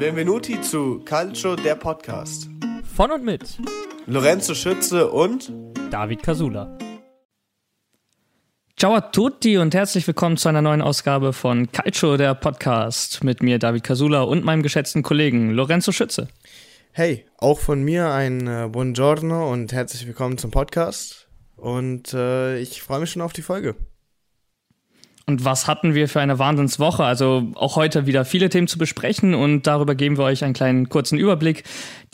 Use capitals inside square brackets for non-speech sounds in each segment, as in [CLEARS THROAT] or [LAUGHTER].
Benvenuti zu Calcio, der Podcast. Von und mit Lorenzo Schütze und David Casula. Ciao a tutti und herzlich willkommen zu einer neuen Ausgabe von Calcio, der Podcast. Mit mir David Casula und meinem geschätzten Kollegen Lorenzo Schütze. Hey, auch von mir ein äh, Buongiorno und herzlich willkommen zum Podcast. Und äh, ich freue mich schon auf die Folge. Und was hatten wir für eine Wahnsinnswoche? Also auch heute wieder viele Themen zu besprechen und darüber geben wir euch einen kleinen kurzen Überblick.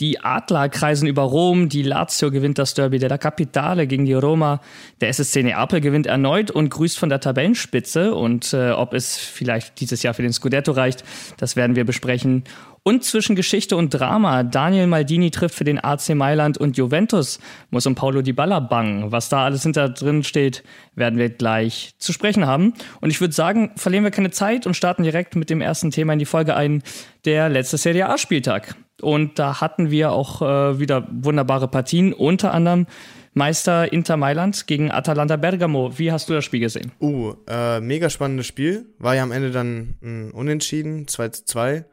Die Adler kreisen über Rom, die Lazio gewinnt das Derby della Capitale gegen die Roma, der SSC Neapel gewinnt erneut und grüßt von der Tabellenspitze und äh, ob es vielleicht dieses Jahr für den Scudetto reicht, das werden wir besprechen. Und zwischen Geschichte und Drama. Daniel Maldini trifft für den AC Mailand und Juventus muss um Paulo Di Balla bangen. Was da alles hinter drin steht, werden wir gleich zu sprechen haben. Und ich würde sagen, verlieren wir keine Zeit und starten direkt mit dem ersten Thema in die Folge ein, der letzte Serie A-Spieltag. Und da hatten wir auch äh, wieder wunderbare Partien, unter anderem Meister Inter Mailand gegen Atalanta Bergamo. Wie hast du das Spiel gesehen? Uh, äh, mega spannendes Spiel. War ja am Ende dann ein Unentschieden, 2 zu 2.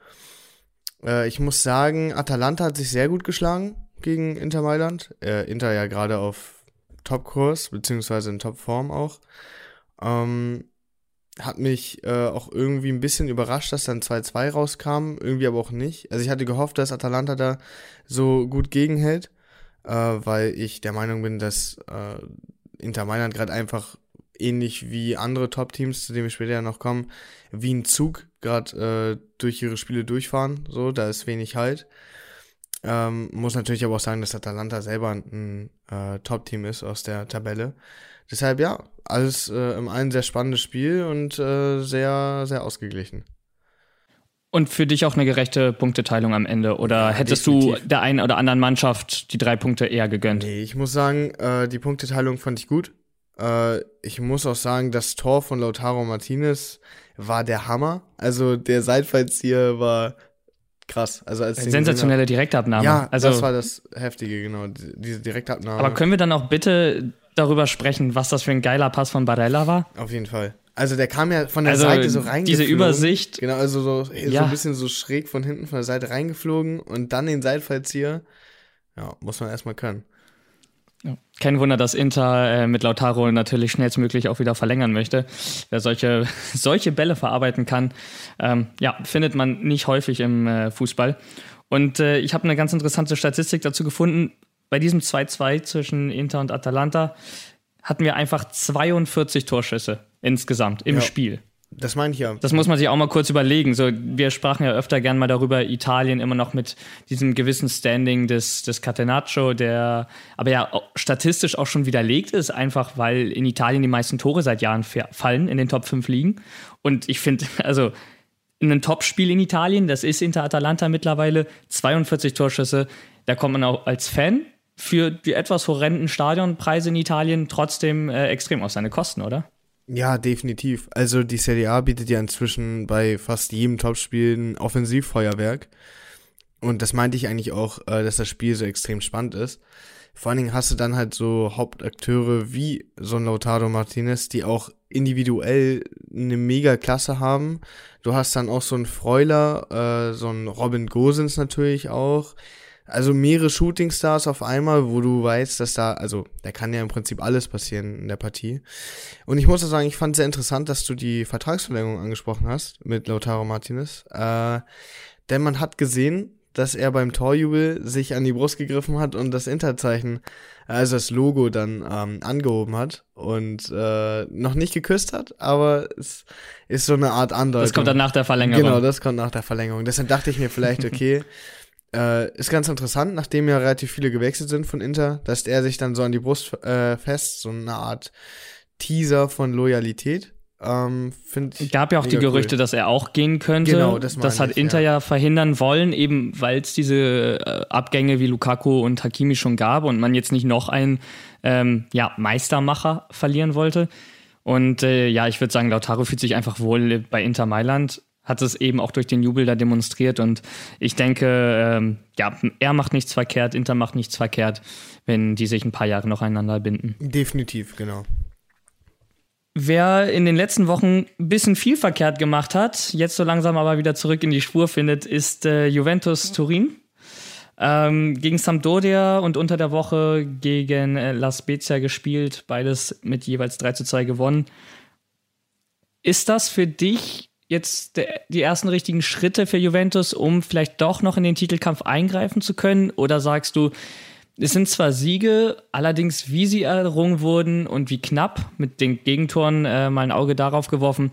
Äh, ich muss sagen, Atalanta hat sich sehr gut geschlagen gegen Inter Mailand. Äh, Inter ja gerade auf Topkurs, beziehungsweise in Topform auch. Ähm, hat mich äh, auch irgendwie ein bisschen überrascht, dass dann 2-2 rauskam, irgendwie aber auch nicht. Also ich hatte gehofft, dass Atalanta da so gut gegenhält, äh, weil ich der Meinung bin, dass äh, Inter Mailand gerade einfach ähnlich wie andere Top-Teams, zu denen wir später ja noch kommen, wie ein Zug gerade äh, durch ihre Spiele durchfahren. So, da ist wenig Halt. Ähm, muss natürlich aber auch sagen, dass Atalanta selber ein äh, Top-Team ist aus der Tabelle. Deshalb ja, alles äh, im einen sehr spannendes Spiel und äh, sehr, sehr ausgeglichen. Und für dich auch eine gerechte Punkteteilung am Ende? Oder ja, hättest definitiv. du der einen oder anderen Mannschaft die drei Punkte eher gegönnt? Nee, ich muss sagen, äh, die Punkteteilung fand ich gut. Äh, ich muss auch sagen, das Tor von Lautaro Martinez war der Hammer. Also der Seitfallzieher war krass. Also als sensationelle Direktabnahme. Ja, also, das war das Heftige, genau. Diese Direktabnahme. Aber können wir dann auch bitte darüber sprechen, was das für ein geiler Pass von Barella war? Auf jeden Fall. Also der kam ja von der also Seite so reingeflogen. Diese Übersicht. Genau, also so, ja. so ein bisschen so schräg von hinten von der Seite reingeflogen und dann den Seitfallzieher. Ja, muss man erstmal können. Ja. Kein Wunder, dass Inter äh, mit Lautaro natürlich schnellstmöglich auch wieder verlängern möchte. Wer solche, [LAUGHS] solche Bälle verarbeiten kann, ähm, ja, findet man nicht häufig im äh, Fußball. Und äh, ich habe eine ganz interessante Statistik dazu gefunden. Bei diesem 2-2 zwischen Inter und Atalanta hatten wir einfach 42 Torschüsse insgesamt im ja. Spiel. Das meine ich ja. Das muss man sich auch mal kurz überlegen. So, wir sprachen ja öfter gern mal darüber, Italien immer noch mit diesem gewissen Standing des, des Catenaccio, der aber ja statistisch auch schon widerlegt ist, einfach weil in Italien die meisten Tore seit Jahren fallen, in den Top 5 liegen. Und ich finde, [LAUGHS] also ein Topspiel in Italien, das ist Inter Atalanta mittlerweile, 42 Torschüsse. Da kommt man auch als Fan für die etwas horrenden Stadionpreise in Italien trotzdem äh, extrem auf seine Kosten, oder? Ja, definitiv. Also die Serie A bietet ja inzwischen bei fast jedem Topspiel ein Offensivfeuerwerk. Und das meinte ich eigentlich auch, äh, dass das Spiel so extrem spannend ist. Vor allen Dingen hast du dann halt so Hauptakteure wie so ein Lautaro Martinez, die auch individuell eine mega Klasse haben. Du hast dann auch so einen Freuler, äh, so einen Robin Gosens natürlich auch, also mehrere Shootingstars auf einmal, wo du weißt, dass da, also da kann ja im Prinzip alles passieren in der Partie. Und ich muss auch sagen, ich fand sehr interessant, dass du die Vertragsverlängerung angesprochen hast mit Lautaro Martinez. Äh, denn man hat gesehen, dass er beim Torjubel sich an die Brust gegriffen hat und das Interzeichen, also das Logo dann ähm, angehoben hat und äh, noch nicht geküsst hat, aber es ist so eine Art Andeutung. Das kommt dann nach der Verlängerung. Genau, das kommt nach der Verlängerung. Deshalb dachte ich mir vielleicht, okay, [LAUGHS] äh, ist ganz interessant, nachdem ja relativ viele gewechselt sind von Inter, dass er sich dann so an die Brust äh, fest, so eine Art Teaser von Loyalität. Ähm, ich gab ja auch die Gerüchte, cool. dass er auch gehen könnte. Genau, das, das hat ich, Inter ja. ja. verhindern wollen, eben weil es diese äh, Abgänge wie Lukaku und Hakimi schon gab und man jetzt nicht noch einen ähm, ja, Meistermacher verlieren wollte. Und äh, ja, ich würde sagen, Lautaro fühlt sich einfach wohl bei Inter Mailand hat es eben auch durch den Jubel da demonstriert. Und ich denke, ähm, ja, er macht nichts verkehrt, Inter macht nichts verkehrt, wenn die sich ein paar Jahre noch einander binden. Definitiv, genau. Wer in den letzten Wochen ein bisschen viel verkehrt gemacht hat, jetzt so langsam aber wieder zurück in die Spur findet, ist äh, Juventus Turin. Ähm, gegen Sampdoria und unter der Woche gegen äh, La Spezia gespielt, beides mit jeweils 3 zu 2 gewonnen. Ist das für dich jetzt der, die ersten richtigen Schritte für Juventus, um vielleicht doch noch in den Titelkampf eingreifen zu können? Oder sagst du, es sind zwar Siege, allerdings wie sie errungen wurden und wie knapp mit den Gegentoren äh, mal ein Auge darauf geworfen.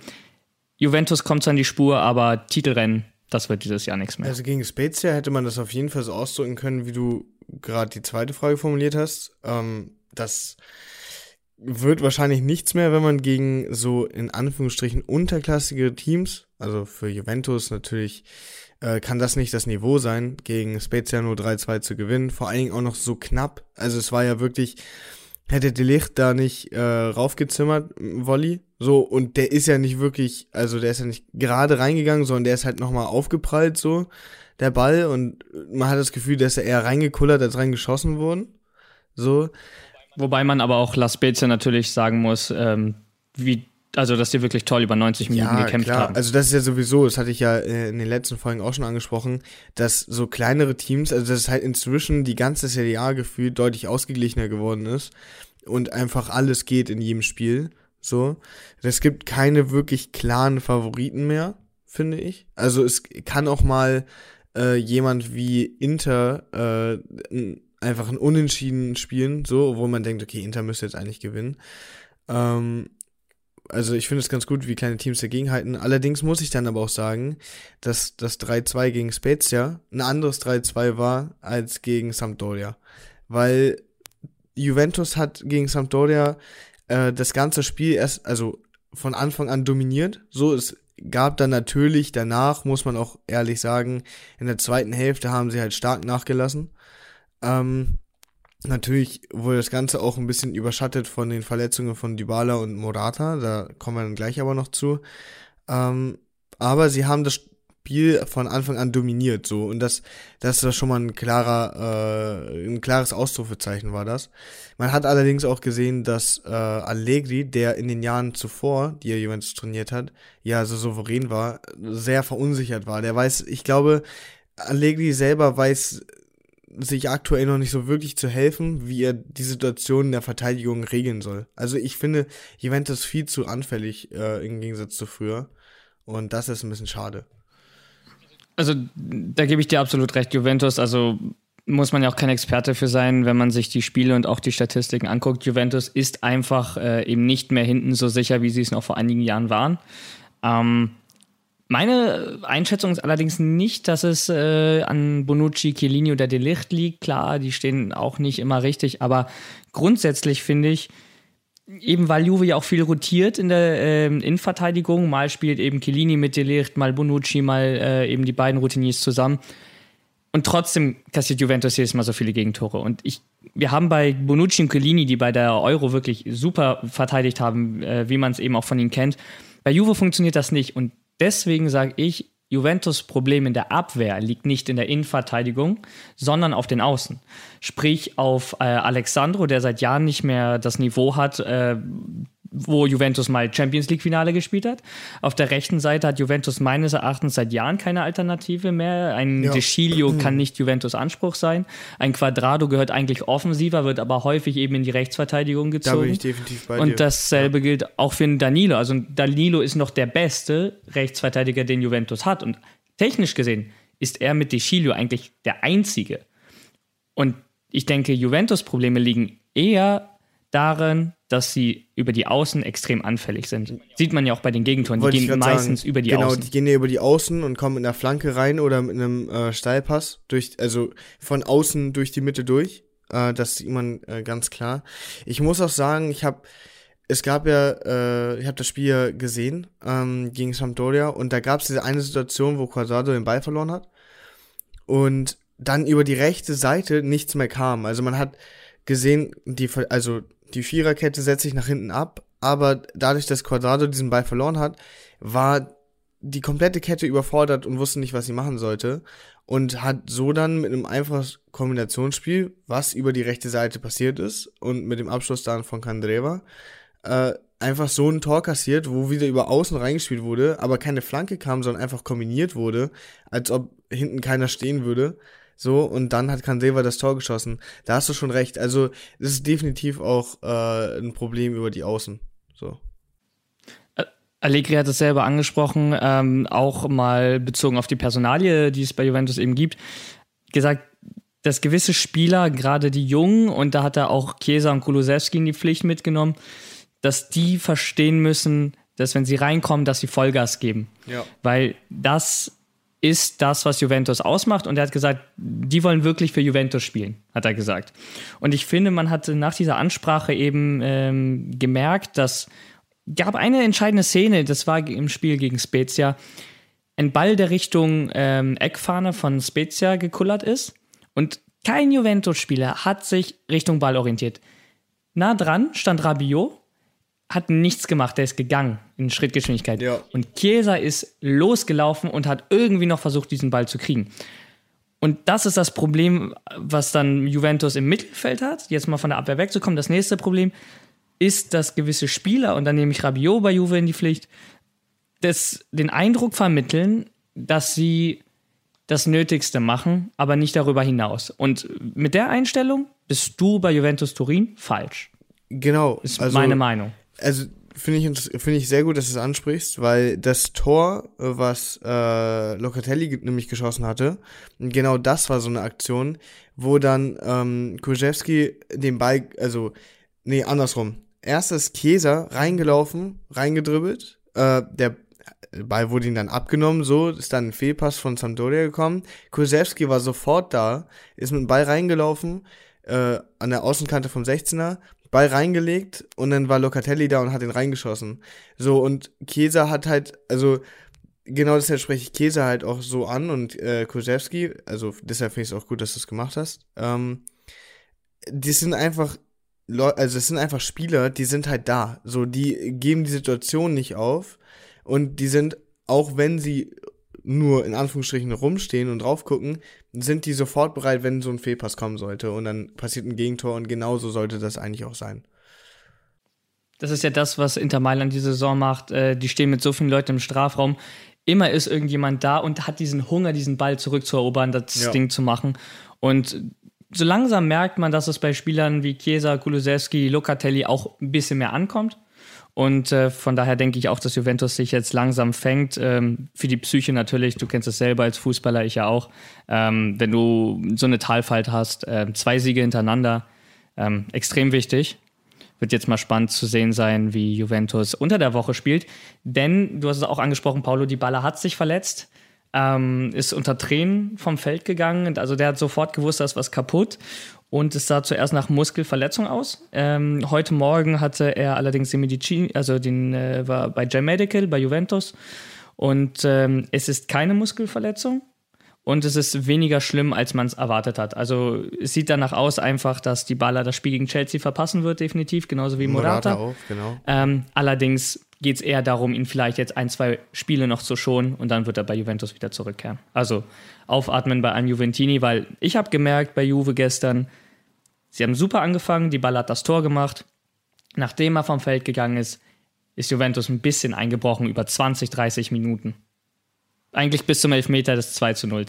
Juventus kommt zwar in die Spur, aber Titelrennen, das wird dieses Jahr nichts mehr. Also gegen Spezia hätte man das auf jeden Fall so ausdrücken können, wie du gerade die zweite Frage formuliert hast. Ähm, das wird wahrscheinlich nichts mehr, wenn man gegen so in Anführungsstrichen unterklassige Teams, also für Juventus natürlich äh, kann das nicht das Niveau sein, gegen Spezia nur 3-2 zu gewinnen. Vor allen Dingen auch noch so knapp. Also es war ja wirklich, hätte De Licht da nicht äh, raufgezimmert, Wolli. So, und der ist ja nicht wirklich, also der ist ja nicht gerade reingegangen, sondern der ist halt nochmal aufgeprallt, so, der Ball. Und man hat das Gefühl, dass er eher reingekullert als reingeschossen worden. So. Wobei man aber auch La Spezia natürlich sagen muss, ähm, wie also, dass die wirklich toll über 90 Minuten ja, gekämpft klar. haben. Also, das ist ja sowieso, das hatte ich ja äh, in den letzten Folgen auch schon angesprochen, dass so kleinere Teams, also dass halt inzwischen die ganze Serie A gefühlt deutlich ausgeglichener geworden ist und einfach alles geht in jedem Spiel. So. Es gibt keine wirklich klaren Favoriten mehr, finde ich. Also, es kann auch mal äh, jemand wie Inter äh, einfach ein Unentschieden spielen, so, wo man denkt, okay, Inter müsste jetzt eigentlich gewinnen. Ähm, also ich finde es ganz gut, wie kleine Teams dagegenhalten. Allerdings muss ich dann aber auch sagen, dass das 3-2 gegen Spezia ein anderes 3-2 war als gegen Sampdoria. Weil Juventus hat gegen Sampdoria äh, das ganze Spiel erst, also von Anfang an dominiert. So, es gab dann natürlich danach, muss man auch ehrlich sagen, in der zweiten Hälfte haben sie halt stark nachgelassen. Ähm, Natürlich wurde das Ganze auch ein bisschen überschattet von den Verletzungen von Dybala und Morata, da kommen wir dann gleich aber noch zu. Ähm, aber sie haben das Spiel von Anfang an dominiert, so und das, das ist schon mal ein klarer, äh, ein klares Ausrufezeichen war das. Man hat allerdings auch gesehen, dass äh, Allegri, der in den Jahren zuvor, die er Juventus trainiert hat, ja so souverän war, sehr verunsichert war. Der weiß, ich glaube, Allegri selber weiß sich aktuell noch nicht so wirklich zu helfen, wie er die Situation in der Verteidigung regeln soll. Also ich finde Juventus viel zu anfällig äh, im Gegensatz zu früher. Und das ist ein bisschen schade. Also da gebe ich dir absolut recht, Juventus. Also muss man ja auch kein Experte für sein, wenn man sich die Spiele und auch die Statistiken anguckt. Juventus ist einfach äh, eben nicht mehr hinten so sicher, wie sie es noch vor einigen Jahren waren. Ähm, meine Einschätzung ist allerdings nicht, dass es äh, an Bonucci, Chiellini oder Delicht liegt. Klar, die stehen auch nicht immer richtig, aber grundsätzlich finde ich, eben weil Juve ja auch viel rotiert in der äh, Innenverteidigung, mal spielt eben Chiellini mit Delicht, mal Bonucci, mal äh, eben die beiden Routiniers zusammen. Und trotzdem kassiert Juventus jedes Mal so viele Gegentore. Und ich, wir haben bei Bonucci und Chiellini, die bei der Euro wirklich super verteidigt haben, äh, wie man es eben auch von ihnen kennt. Bei Juve funktioniert das nicht. Und Deswegen sage ich, Juventus Problem in der Abwehr liegt nicht in der Innenverteidigung, sondern auf den Außen. Sprich auf äh, Alexandro, der seit Jahren nicht mehr das Niveau hat, äh, wo Juventus mal Champions League Finale gespielt hat. Auf der rechten Seite hat Juventus meines Erachtens seit Jahren keine Alternative mehr. Ein ja. De Sciglio [CLEARS THROAT] kann nicht Juventus Anspruch sein. Ein Quadrado gehört eigentlich offensiver, wird aber häufig eben in die Rechtsverteidigung gezogen. Da bin ich definitiv bei dir. Und dasselbe ja. gilt auch für Danilo. Also Danilo ist noch der beste Rechtsverteidiger, den Juventus hat. Und technisch gesehen ist er mit De Sciglio eigentlich der einzige. Und ich denke, Juventus Probleme liegen eher darin, dass sie über die Außen extrem anfällig sind. Sieht man ja auch bei den Gegentoren. Die gehen meistens sagen, über die genau, Außen. Genau, die gehen ja über die Außen und kommen in der Flanke rein oder mit einem äh, Steilpass durch, also von außen durch die Mitte durch. Äh, das sieht man äh, ganz klar. Ich muss auch sagen, ich habe es gab ja, äh, ich habe das Spiel ja gesehen ähm, gegen Sampdoria und da gab es diese eine Situation, wo Quadrado den Ball verloren hat und dann über die rechte Seite nichts mehr kam. Also man hat gesehen, die, also die Viererkette setzt sich nach hinten ab, aber dadurch, dass Quadrado diesen Ball verloren hat, war die komplette Kette überfordert und wusste nicht, was sie machen sollte und hat so dann mit einem einfachen Kombinationsspiel, was über die rechte Seite passiert ist und mit dem Abschluss dann von Kandreva, äh, einfach so ein Tor kassiert, wo wieder über außen reingespielt wurde, aber keine Flanke kam, sondern einfach kombiniert wurde, als ob hinten keiner stehen würde. So, und dann hat Canseva das Tor geschossen. Da hast du schon recht. Also, das ist definitiv auch äh, ein Problem über die Außen. So. Allegri hat es selber angesprochen, ähm, auch mal bezogen auf die Personalie, die es bei Juventus eben gibt, gesagt, dass gewisse Spieler, gerade die Jungen, und da hat er auch Chiesa und Kulusewski in die Pflicht mitgenommen, dass die verstehen müssen, dass wenn sie reinkommen, dass sie Vollgas geben. Ja. Weil das ist das, was Juventus ausmacht. Und er hat gesagt, die wollen wirklich für Juventus spielen, hat er gesagt. Und ich finde, man hat nach dieser Ansprache eben ähm, gemerkt, dass gab eine entscheidende Szene, das war im Spiel gegen Spezia. Ein Ball, der Richtung ähm, Eckfahne von Spezia gekullert ist. Und kein Juventus-Spieler hat sich Richtung Ball orientiert. Nah dran stand Rabiot hat nichts gemacht, der ist gegangen in Schrittgeschwindigkeit. Ja. Und Chiesa ist losgelaufen und hat irgendwie noch versucht, diesen Ball zu kriegen. Und das ist das Problem, was dann Juventus im Mittelfeld hat. Jetzt mal von der Abwehr wegzukommen. Das nächste Problem ist, dass gewisse Spieler, und dann nehme ich Rabiot bei Juve in die Pflicht, das, den Eindruck vermitteln, dass sie das Nötigste machen, aber nicht darüber hinaus. Und mit der Einstellung bist du bei Juventus Turin falsch. Genau. Ist also, meine Meinung also finde ich, finde ich sehr gut, dass du es ansprichst, weil das Tor, was äh, Locatelli nämlich geschossen hatte, genau das war so eine Aktion, wo dann ähm, Kurzewski den Ball, also, nee, andersrum. Erst ist Chiesa reingelaufen, reingedribbelt, äh, der Ball wurde ihm dann abgenommen, so, ist dann ein Fehlpass von Sampdoria gekommen. Kurzewski war sofort da, ist mit dem Ball reingelaufen, äh, an der Außenkante vom 16er, Ball reingelegt und dann war Locatelli da und hat ihn reingeschossen. So, und Chiesa hat halt, also genau deshalb spreche ich Chiesa halt auch so an und äh, Kurzewski, also deshalb finde ich es auch gut, dass du es gemacht hast. Ähm, die sind einfach, also es sind einfach Spieler, die sind halt da. So, die geben die Situation nicht auf und die sind, auch wenn sie nur in Anführungsstrichen rumstehen und drauf gucken, sind die sofort bereit, wenn so ein Fehlpass kommen sollte und dann passiert ein Gegentor und genauso sollte das eigentlich auch sein. Das ist ja das, was Inter Mailand die Saison macht. Äh, die stehen mit so vielen Leuten im Strafraum. Immer ist irgendjemand da und hat diesen Hunger, diesen Ball zurückzuerobern, das ja. Ding zu machen. Und so langsam merkt man, dass es bei Spielern wie Chiesa, Kulusewski, Locatelli auch ein bisschen mehr ankommt. Und äh, von daher denke ich auch, dass Juventus sich jetzt langsam fängt. Ähm, für die Psyche natürlich, du kennst es selber als Fußballer, ich ja auch. Ähm, wenn du so eine Talfalt hast, äh, zwei Siege hintereinander, ähm, extrem wichtig. Wird jetzt mal spannend zu sehen sein, wie Juventus unter der Woche spielt. Denn, du hast es auch angesprochen, Paulo Di Balla hat sich verletzt. Ähm, ist unter Tränen vom Feld gegangen. Also der hat sofort gewusst, da ist was kaputt und es sah zuerst nach Muskelverletzung aus. Ähm, heute Morgen hatte er allerdings den Medizin, also den äh, war bei J Medical bei Juventus und ähm, es ist keine Muskelverletzung und es ist weniger schlimm, als man es erwartet hat. Also es sieht danach aus einfach, dass die Baller das Spiel gegen Chelsea verpassen wird, definitiv, genauso wie Morata. Morata auch, genau. Ähm, allerdings geht es eher darum, ihn vielleicht jetzt ein, zwei Spiele noch zu schonen und dann wird er bei Juventus wieder zurückkehren. Also aufatmen bei einem Juventini, weil ich habe gemerkt bei Juve gestern, sie haben super angefangen, die Ball hat das Tor gemacht. Nachdem er vom Feld gegangen ist, ist Juventus ein bisschen eingebrochen über 20, 30 Minuten. Eigentlich bis zum Elfmeter des 2 zu 0.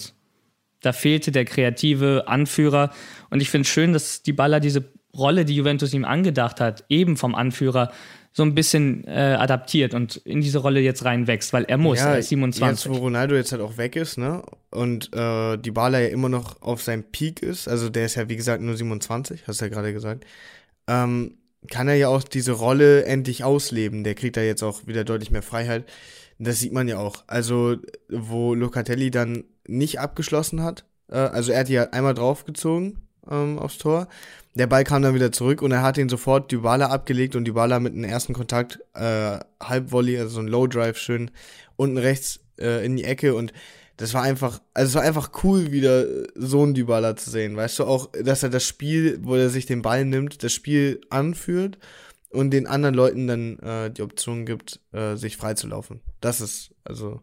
Da fehlte der kreative Anführer und ich finde es schön, dass die Baller diese Rolle, die Juventus ihm angedacht hat, eben vom Anführer, so ein bisschen äh, adaptiert und in diese Rolle jetzt reinwächst, weil er muss, ja, er ist 27. Jetzt, wo Ronaldo jetzt halt auch weg ist, ne? Und äh, die Bala ja immer noch auf seinem Peak ist, also der ist ja wie gesagt nur 27, hast du ja gerade gesagt, ähm, kann er ja auch diese Rolle endlich ausleben. Der kriegt da jetzt auch wieder deutlich mehr Freiheit. Das sieht man ja auch. Also, wo Locatelli dann nicht abgeschlossen hat, äh, also er hat ja einmal draufgezogen ähm, aufs Tor der Ball kam dann wieder zurück und er hat ihn sofort Dybala abgelegt und Dybala mit einem ersten Kontakt äh, Halbvolley, also so ein Low Drive schön unten rechts äh, in die Ecke und das war einfach, also es war einfach cool, wieder so einen Dybala zu sehen. Weißt du auch, dass er das Spiel, wo er sich den Ball nimmt, das Spiel anführt und den anderen Leuten dann äh, die Option gibt, äh, sich freizulaufen. Das ist, also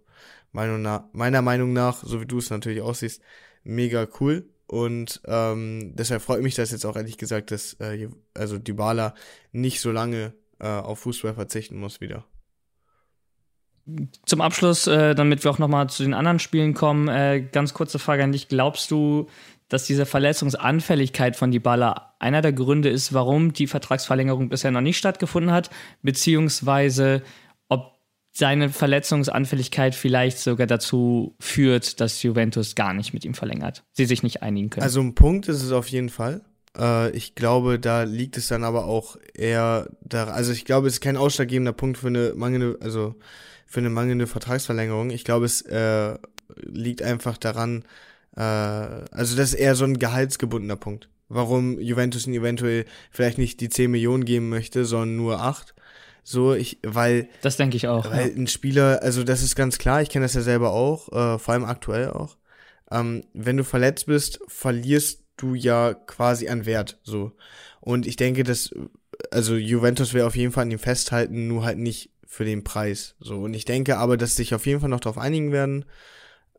Meinung nach, meiner Meinung nach, so wie du es natürlich aussiehst, mega cool. Und ähm, deshalb freut mich das jetzt auch ehrlich gesagt, dass äh, also Dybala nicht so lange äh, auf Fußball verzichten muss wieder. Zum Abschluss, äh, damit wir auch nochmal zu den anderen Spielen kommen, äh, ganz kurze Frage an dich. Glaubst du, dass diese Verletzungsanfälligkeit von Dybala einer der Gründe ist, warum die Vertragsverlängerung bisher noch nicht stattgefunden hat, beziehungsweise ob seine Verletzungsanfälligkeit vielleicht sogar dazu führt, dass Juventus gar nicht mit ihm verlängert, sie sich nicht einigen können. Also ein Punkt ist es auf jeden Fall. Äh, ich glaube, da liegt es dann aber auch eher da, also ich glaube, es ist kein ausschlaggebender Punkt für eine mangelnde, also für eine mangelnde Vertragsverlängerung. Ich glaube, es äh, liegt einfach daran, äh, also das ist eher so ein gehaltsgebundener Punkt. Warum Juventus ihn eventuell vielleicht nicht die 10 Millionen geben möchte, sondern nur 8. So, ich, weil. Das denke ich auch. Weil ja. ein Spieler, also das ist ganz klar, ich kenne das ja selber auch, äh, vor allem aktuell auch. Ähm, wenn du verletzt bist, verlierst du ja quasi an Wert, so. Und ich denke, dass, also Juventus will auf jeden Fall an ihm festhalten, nur halt nicht für den Preis. So, und ich denke aber, dass sich auf jeden Fall noch darauf einigen werden.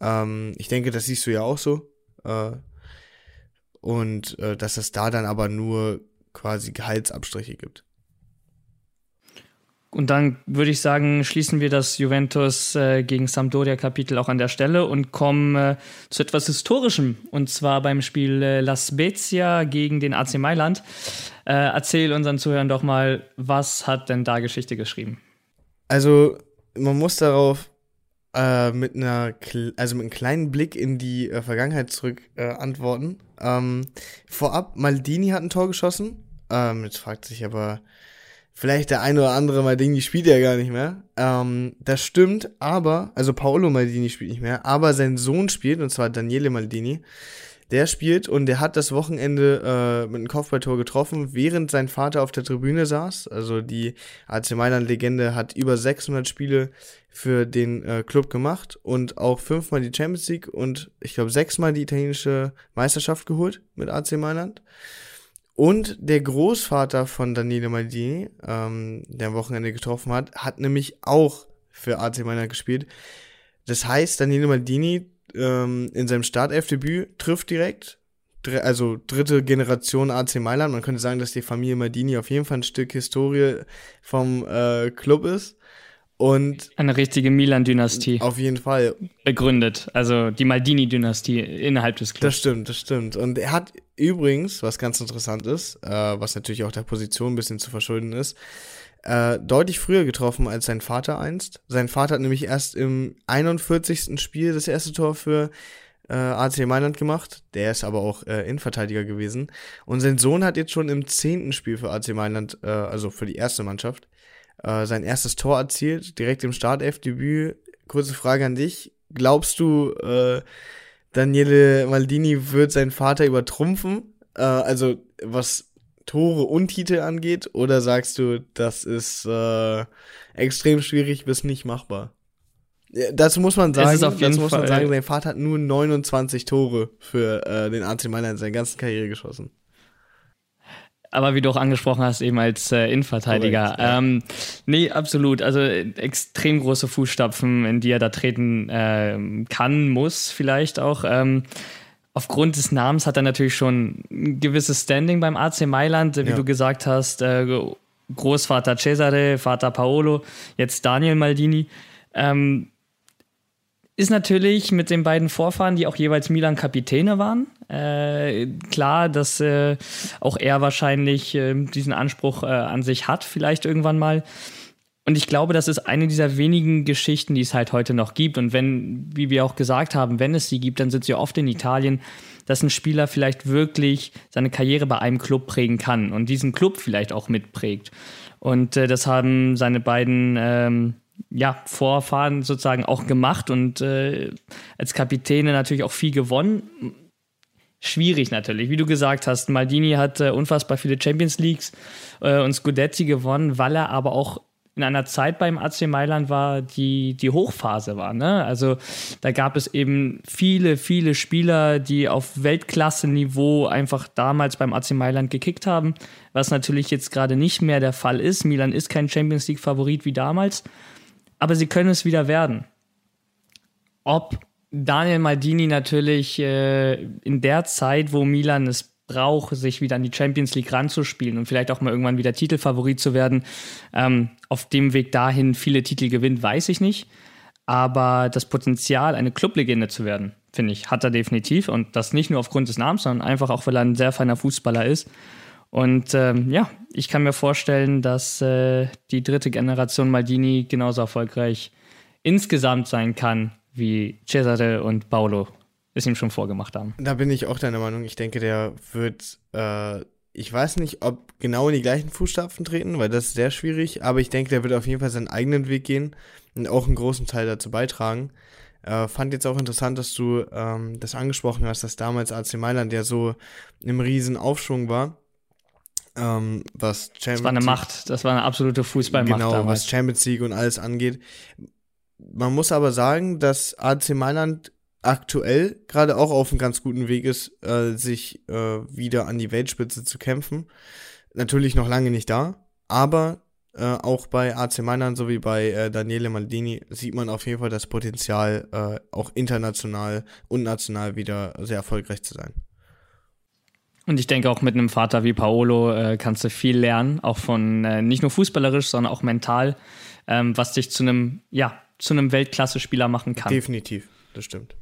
Ähm, ich denke, das siehst du ja auch so. Äh, und äh, dass es da dann aber nur quasi Gehaltsabstriche gibt. Und dann würde ich sagen, schließen wir das Juventus äh, gegen Sampdoria-Kapitel auch an der Stelle und kommen äh, zu etwas Historischem. Und zwar beim Spiel äh, La Spezia gegen den AC Mailand. Äh, erzähl unseren Zuhörern doch mal, was hat denn da Geschichte geschrieben? Also, man muss darauf äh, mit einer, also mit einem kleinen Blick in die äh, Vergangenheit zurück äh, antworten. Ähm, vorab, Maldini hat ein Tor geschossen. Ähm, jetzt fragt sich aber vielleicht der eine oder andere Maldini spielt ja gar nicht mehr. Ähm, das stimmt, aber, also Paolo Maldini spielt nicht mehr, aber sein Sohn spielt, und zwar Daniele Maldini. Der spielt und der hat das Wochenende äh, mit einem Kopfballtor getroffen, während sein Vater auf der Tribüne saß. Also die AC Mailand-Legende hat über 600 Spiele für den äh, Club gemacht und auch fünfmal die Champions League und ich glaube sechsmal die italienische Meisterschaft geholt mit AC Mailand. Und der Großvater von Daniele Maldini, ähm, der am Wochenende getroffen hat, hat nämlich auch für AC Mailand gespielt. Das heißt, Daniele Maldini ähm, in seinem Startelfdebüt trifft direkt. Also dritte Generation AC Mailand. Man könnte sagen, dass die Familie Maldini auf jeden Fall ein Stück Historie vom äh, Club ist. Und eine richtige Milan-Dynastie. Auf jeden Fall. Begründet. Also die Maldini-Dynastie innerhalb des Clubs. Das stimmt, das stimmt. Und er hat übrigens, was ganz interessant ist, äh, was natürlich auch der Position ein bisschen zu verschulden ist, äh, deutlich früher getroffen als sein Vater einst. Sein Vater hat nämlich erst im 41. Spiel das erste Tor für äh, AC Mailand gemacht. Der ist aber auch äh, Innenverteidiger gewesen. Und sein Sohn hat jetzt schon im 10. Spiel für AC Mailand, äh, also für die erste Mannschaft, äh, sein erstes Tor erzielt, direkt im Startelf-Debüt. Kurze Frage an dich. Glaubst du, äh, Daniele Maldini wird seinen Vater übertrumpfen? Äh, also was Tore und Titel angeht? Oder sagst du, das ist äh, extrem schwierig bis nicht machbar? Ja, dazu muss man sagen, dazu muss man sagen, sein Vater hat nur 29 Tore für äh, den AC Mailand in seiner ganzen Karriere geschossen. Aber wie du auch angesprochen hast, eben als äh, Innenverteidiger. Korrekt, ja. ähm, nee, absolut. Also extrem große Fußstapfen, in die er da treten äh, kann, muss vielleicht auch. Ähm, aufgrund des Namens hat er natürlich schon ein gewisses Standing beim AC Mailand, wie ja. du gesagt hast. Äh, Großvater Cesare, Vater Paolo, jetzt Daniel Maldini. Ähm, ist natürlich mit den beiden Vorfahren, die auch jeweils Milan-Kapitäne waren, äh, klar, dass äh, auch er wahrscheinlich äh, diesen Anspruch äh, an sich hat, vielleicht irgendwann mal. Und ich glaube, das ist eine dieser wenigen Geschichten, die es halt heute noch gibt. Und wenn, wie wir auch gesagt haben, wenn es sie gibt, dann sind sie oft in Italien, dass ein Spieler vielleicht wirklich seine Karriere bei einem Club prägen kann und diesen Club vielleicht auch mitprägt. Und äh, das haben seine beiden ähm, ja, Vorfahren sozusagen auch gemacht und äh, als Kapitäne natürlich auch viel gewonnen. Schwierig natürlich, wie du gesagt hast. Maldini hat äh, unfassbar viele Champions Leagues äh, und Scudetti gewonnen, weil er aber auch in einer Zeit beim AC Mailand war, die die Hochphase war. Ne? Also da gab es eben viele, viele Spieler, die auf Weltklasse-Niveau einfach damals beim AC Mailand gekickt haben, was natürlich jetzt gerade nicht mehr der Fall ist. Milan ist kein Champions League-Favorit wie damals, aber sie können es wieder werden. Ob Daniel Maldini natürlich äh, in der Zeit, wo Milan es braucht, sich wieder an die Champions League ranzuspielen und vielleicht auch mal irgendwann wieder Titelfavorit zu werden. Ähm, auf dem Weg dahin viele Titel gewinnt, weiß ich nicht. Aber das Potenzial, eine Clublegende zu werden, finde ich, hat er definitiv. Und das nicht nur aufgrund des Namens, sondern einfach auch, weil er ein sehr feiner Fußballer ist. Und ähm, ja, ich kann mir vorstellen, dass äh, die dritte Generation Maldini genauso erfolgreich insgesamt sein kann wie Cesare und Paolo es ihm schon vorgemacht haben. Da bin ich auch deiner Meinung. Ich denke, der wird, äh, ich weiß nicht, ob genau in die gleichen Fußstapfen treten, weil das ist sehr schwierig, aber ich denke, der wird auf jeden Fall seinen eigenen Weg gehen und auch einen großen Teil dazu beitragen. Äh, fand jetzt auch interessant, dass du ähm, das angesprochen hast, dass damals AC Mailand ja so im riesen Aufschwung war. Ähm, was Champions das war eine Macht, das war eine absolute Fußballmacht genau, damals. was Champions League und alles angeht. Man muss aber sagen, dass AC Mailand aktuell gerade auch auf einem ganz guten Weg ist, äh, sich äh, wieder an die Weltspitze zu kämpfen. Natürlich noch lange nicht da, aber äh, auch bei AC Mailand sowie bei äh, Daniele Maldini sieht man auf jeden Fall das Potenzial, äh, auch international und national wieder sehr erfolgreich zu sein. Und ich denke auch mit einem Vater wie Paolo äh, kannst du viel lernen, auch von äh, nicht nur fußballerisch, sondern auch mental, ähm, was dich zu einem, ja, zu einem Weltklasse-Spieler machen kann. Definitiv, das stimmt.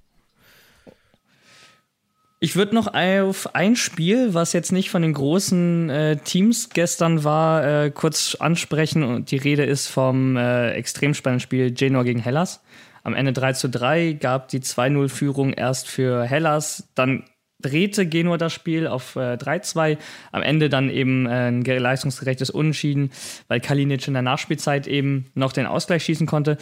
Ich würde noch auf ein Spiel, was jetzt nicht von den großen äh, Teams gestern war, äh, kurz ansprechen. Und die Rede ist vom äh, extrem spannenden Spiel Genua gegen Hellas. Am Ende 3 zu 3 gab die 2-0-Führung erst für Hellas. Dann drehte Genua das Spiel auf äh, 3-2. Am Ende dann eben äh, ein leistungsgerechtes Unentschieden, weil Kalinic in der Nachspielzeit eben noch den Ausgleich schießen konnte.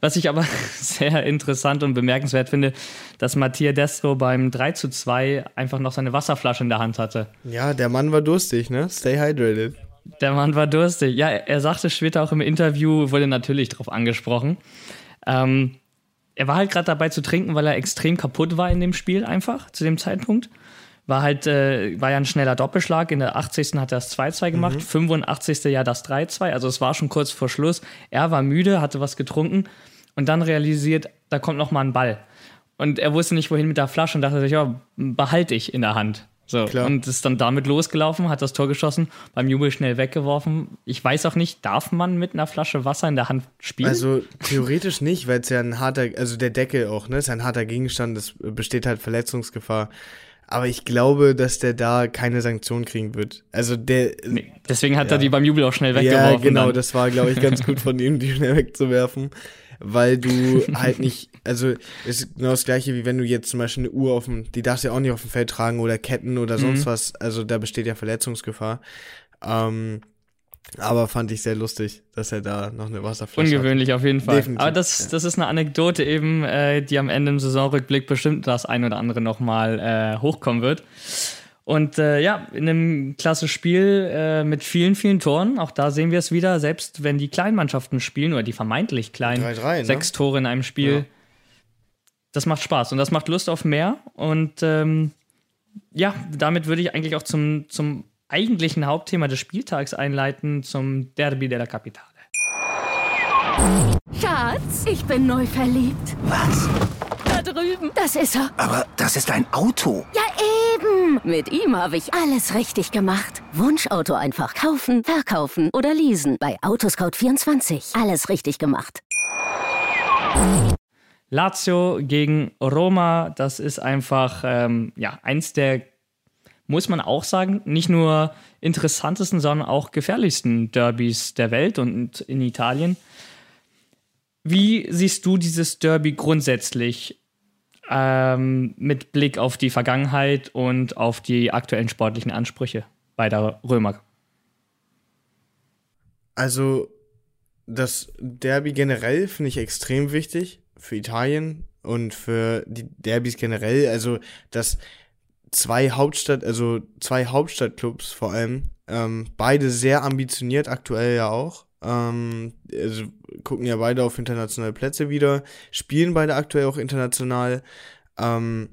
Was ich aber [LAUGHS] sehr interessant und bemerkenswert finde, dass Mattia Destro beim 3 zu 2 einfach noch seine Wasserflasche in der Hand hatte. Ja, der Mann war durstig, ne? Stay hydrated. Der Mann war durstig. Ja, er sagte später auch im Interview, wurde natürlich darauf angesprochen. Ähm, er war halt gerade dabei zu trinken, weil er extrem kaputt war in dem Spiel einfach zu dem Zeitpunkt. War halt, äh, war ja ein schneller Doppelschlag. In der 80. hat er das 2-2 gemacht, mhm. 85. ja das 3-2. Also es war schon kurz vor Schluss. Er war müde, hatte was getrunken und dann realisiert, da kommt noch mal ein Ball. Und er wusste nicht, wohin mit der Flasche und dachte sich, ja, behalte ich in der Hand. So, Klar. und ist dann damit losgelaufen, hat das Tor geschossen, beim Jubel schnell weggeworfen. Ich weiß auch nicht, darf man mit einer Flasche Wasser in der Hand spielen? Also theoretisch nicht, weil es ja ein harter, also der Deckel auch, ne, ist ein harter Gegenstand, es besteht halt Verletzungsgefahr. Aber ich glaube, dass der da keine Sanktion kriegen wird. Also der. Nee, deswegen hat ja. er die beim Jubel auch schnell weggeworfen. Ja, genau, dann. das war, glaube ich, ganz gut [LAUGHS] von ihm, die schnell wegzuwerfen weil du [LAUGHS] halt nicht, also ist genau das gleiche, wie wenn du jetzt zum Beispiel eine Uhr auf dem, die darfst du ja auch nicht auf dem Feld tragen oder Ketten oder sonst mhm. was, also da besteht ja Verletzungsgefahr. Ähm, aber fand ich sehr lustig, dass er da noch eine Wasserflasche Ungewöhnlich hat. auf jeden Fall. Definitiv, aber das, ja. das ist eine Anekdote eben, äh, die am Ende im Saisonrückblick bestimmt das ein oder andere nochmal äh, hochkommen wird. Und äh, ja, in einem klasse Spiel äh, mit vielen, vielen Toren. Auch da sehen wir es wieder, selbst wenn die Kleinmannschaften spielen oder die vermeintlich kleinen, 3 -3, ne? sechs Tore in einem Spiel. Ja. Das macht Spaß und das macht Lust auf mehr. Und ähm, ja, damit würde ich eigentlich auch zum, zum eigentlichen Hauptthema des Spieltags einleiten, zum Derby della Capitale. Schatz, ich bin neu verliebt. Was? Drüben. Das ist er. Aber das ist ein Auto. Ja, eben. Mit ihm habe ich alles richtig gemacht. Wunschauto einfach kaufen, verkaufen oder leasen. Bei Autoscout24. Alles richtig gemacht. Lazio gegen Roma, das ist einfach ähm, ja, eins der, muss man auch sagen, nicht nur interessantesten, sondern auch gefährlichsten Derbys der Welt und in Italien. Wie siehst du dieses Derby grundsätzlich ähm, mit Blick auf die Vergangenheit und auf die aktuellen sportlichen Ansprüche bei der Römer? Also, das Derby generell finde ich extrem wichtig für Italien und für die Derbys generell. Also, dass zwei Hauptstadt, also zwei Hauptstadtclubs vor allem, ähm, beide sehr ambitioniert, aktuell ja auch, ähm, also gucken ja beide auf internationale Plätze wieder, spielen beide aktuell auch international. Ähm,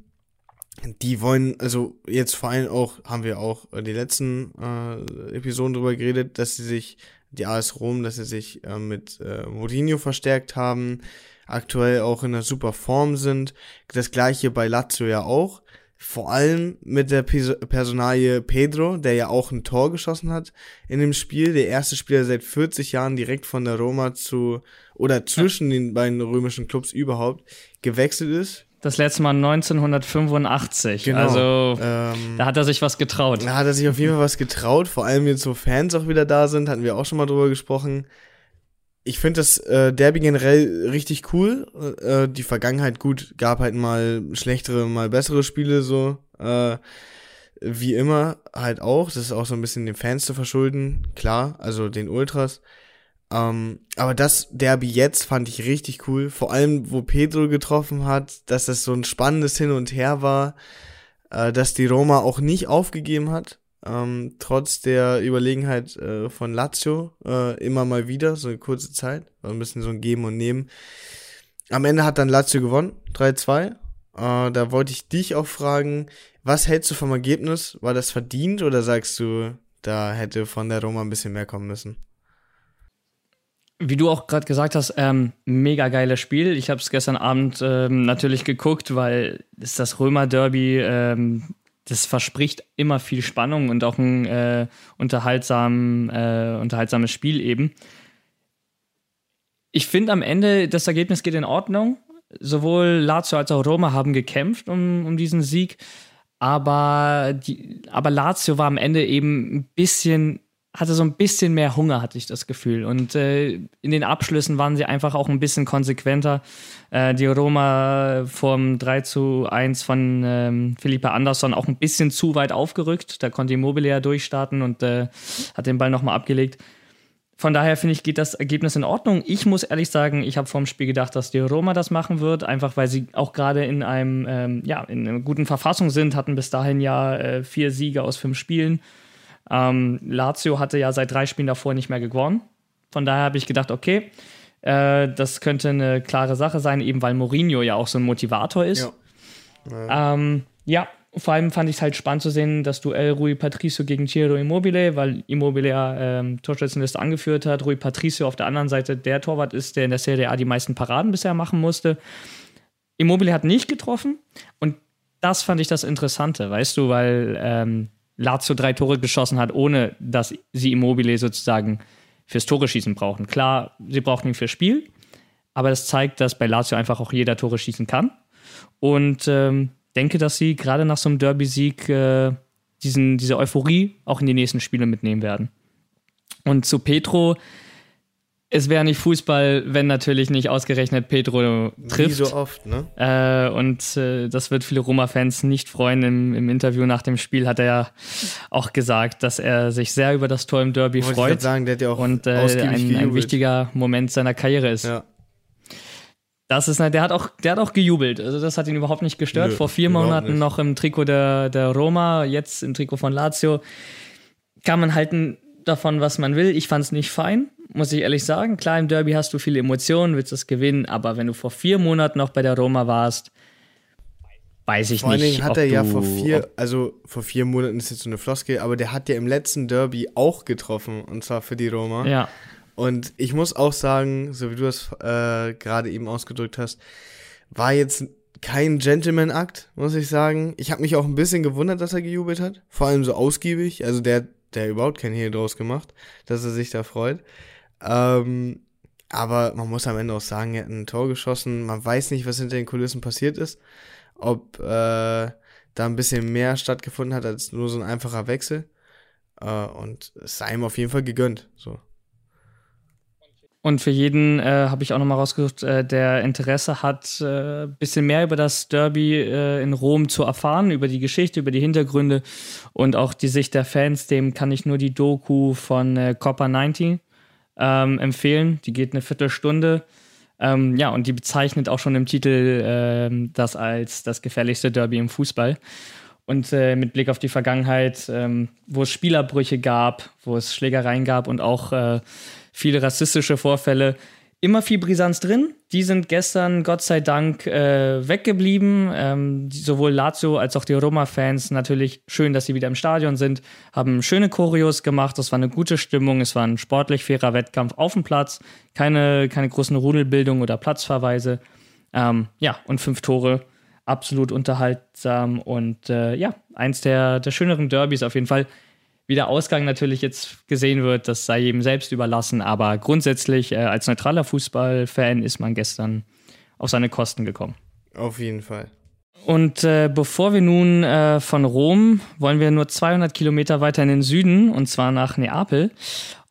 die wollen, also jetzt vor allem auch, haben wir auch die letzten äh, Episoden drüber geredet, dass sie sich, die AS Rom, dass sie sich äh, mit äh, Mourinho verstärkt haben, aktuell auch in einer super Form sind. Das gleiche bei Lazio ja auch. Vor allem mit der Personalie Pedro, der ja auch ein Tor geschossen hat in dem Spiel. Der erste Spieler seit 40 Jahren direkt von der Roma zu, oder zwischen den beiden römischen Clubs überhaupt gewechselt ist. Das letzte Mal 1985. Genau. Also ähm, da hat er sich was getraut. Da hat er sich auf jeden Fall was getraut. Vor allem jetzt so Fans auch wieder da sind, hatten wir auch schon mal drüber gesprochen ich finde das äh, Derby generell richtig cool. Äh, die Vergangenheit gut, gab halt mal schlechtere, mal bessere Spiele so. Äh, wie immer halt auch. Das ist auch so ein bisschen den Fans zu verschulden, klar, also den Ultras. Ähm, aber das Derby jetzt fand ich richtig cool. Vor allem, wo Pedro getroffen hat, dass das so ein spannendes Hin und Her war, äh, dass die Roma auch nicht aufgegeben hat ähm, trotz der Überlegenheit äh, von Lazio äh, immer mal wieder, so eine kurze Zeit, war ein bisschen so ein Geben und Nehmen. Am Ende hat dann Lazio gewonnen, 3-2. Äh, da wollte ich dich auch fragen, was hältst du vom Ergebnis? War das verdient oder sagst du, da hätte von der Roma ein bisschen mehr kommen müssen? Wie du auch gerade gesagt hast, ähm, mega geiles Spiel. Ich habe es gestern Abend ähm, natürlich geguckt, weil es das Römer-Derby ähm, das verspricht immer viel Spannung und auch ein äh, unterhaltsam, äh, unterhaltsames Spiel eben. Ich finde am Ende, das Ergebnis geht in Ordnung. Sowohl Lazio als auch Roma haben gekämpft um, um diesen Sieg. Aber, die, aber Lazio war am Ende eben ein bisschen hatte so ein bisschen mehr Hunger, hatte ich das Gefühl. Und äh, in den Abschlüssen waren sie einfach auch ein bisschen konsequenter. Äh, die Roma vom 3 zu 1 von ähm, Philippe Andersson auch ein bisschen zu weit aufgerückt. Da konnte Immobile ja durchstarten und äh, hat den Ball nochmal abgelegt. Von daher finde ich, geht das Ergebnis in Ordnung. Ich muss ehrlich sagen, ich habe vor dem Spiel gedacht, dass die Roma das machen wird, einfach weil sie auch gerade in einem, ähm, ja, in einer guten Verfassung sind, hatten bis dahin ja äh, vier Siege aus fünf Spielen ähm, Lazio hatte ja seit drei Spielen davor nicht mehr gewonnen. Von daher habe ich gedacht, okay, äh, das könnte eine klare Sache sein, eben weil Mourinho ja auch so ein Motivator ist. Ja, ähm, ja vor allem fand ich es halt spannend zu sehen, das Duell Rui Patricio gegen Ciro Immobile, weil Immobile ja ähm, Torschützenliste angeführt hat. Rui Patricio auf der anderen Seite der Torwart ist, der in der Serie A die meisten Paraden bisher machen musste. Immobile hat nicht getroffen und das fand ich das Interessante, weißt du, weil ähm, Lazio drei Tore geschossen hat, ohne dass sie Immobile sozusagen fürs Tore schießen brauchen. Klar, sie brauchen ihn fürs Spiel, aber das zeigt, dass bei Lazio einfach auch jeder Tore schießen kann. Und ähm, denke, dass sie gerade nach so einem Derby-Sieg äh, diese Euphorie auch in die nächsten Spiele mitnehmen werden. Und zu Petro, es wäre nicht Fußball, wenn natürlich nicht ausgerechnet Pedro trifft. Wie so oft, ne? Äh, und äh, das wird viele Roma-Fans nicht freuen. Im, Im, Interview nach dem Spiel hat er ja auch gesagt, dass er sich sehr über das Tor im Derby Wollte freut. Ich sagen, der hat ja auch und äh, ein, ein, wichtiger Moment seiner Karriere ist. Ja. Das ist, der hat auch, der hat auch gejubelt. Also das hat ihn überhaupt nicht gestört. Nö, Vor vier Monaten nicht. noch im Trikot der, der Roma, jetzt im Trikot von Lazio. Kann man halten davon, was man will. Ich fand es nicht fein muss ich ehrlich sagen. Klar, im Derby hast du viele Emotionen, willst das gewinnen, aber wenn du vor vier Monaten noch bei der Roma warst, weiß ich vor nicht. Vor allen Dingen hat er ja vor vier, also vor vier Monaten ist jetzt so eine Floskel, aber der hat ja im letzten Derby auch getroffen und zwar für die Roma. Ja. Und ich muss auch sagen, so wie du es äh, gerade eben ausgedrückt hast, war jetzt kein Gentleman-Akt, muss ich sagen. Ich habe mich auch ein bisschen gewundert, dass er gejubelt hat. Vor allem so ausgiebig. Also der, der überhaupt kein Hehl draus gemacht, dass er sich da freut. Ähm, aber man muss am Ende auch sagen, er hat ein Tor geschossen. Man weiß nicht, was hinter den Kulissen passiert ist. Ob äh, da ein bisschen mehr stattgefunden hat als nur so ein einfacher Wechsel. Äh, und es sei ihm auf jeden Fall gegönnt. So. Und für jeden äh, habe ich auch nochmal rausgesucht, äh, der Interesse hat, ein äh, bisschen mehr über das Derby äh, in Rom zu erfahren, über die Geschichte, über die Hintergründe und auch die Sicht der Fans. Dem kann ich nur die Doku von äh, Copper 90 ähm, empfehlen. Die geht eine Viertelstunde. Ähm, ja, und die bezeichnet auch schon im Titel ähm, das als das gefährlichste Derby im Fußball. Und äh, mit Blick auf die Vergangenheit, ähm, wo es Spielerbrüche gab, wo es Schlägereien gab und auch äh, viele rassistische Vorfälle, immer viel Brisanz drin. Die sind gestern Gott sei Dank äh, weggeblieben. Ähm, sowohl Lazio als auch die Roma-Fans natürlich schön, dass sie wieder im Stadion sind, haben schöne Choreos gemacht. Das war eine gute Stimmung. Es war ein sportlich fairer Wettkampf auf dem Platz. Keine, keine großen Rudelbildung oder Platzverweise. Ähm, ja, und fünf Tore absolut unterhaltsam und äh, ja, eins der, der schöneren Derbys auf jeden Fall. Wie der Ausgang natürlich jetzt gesehen wird, das sei jedem selbst überlassen, aber grundsätzlich äh, als neutraler Fußballfan ist man gestern auf seine Kosten gekommen. Auf jeden Fall. Und äh, bevor wir nun äh, von Rom, wollen wir nur 200 Kilometer weiter in den Süden, und zwar nach Neapel.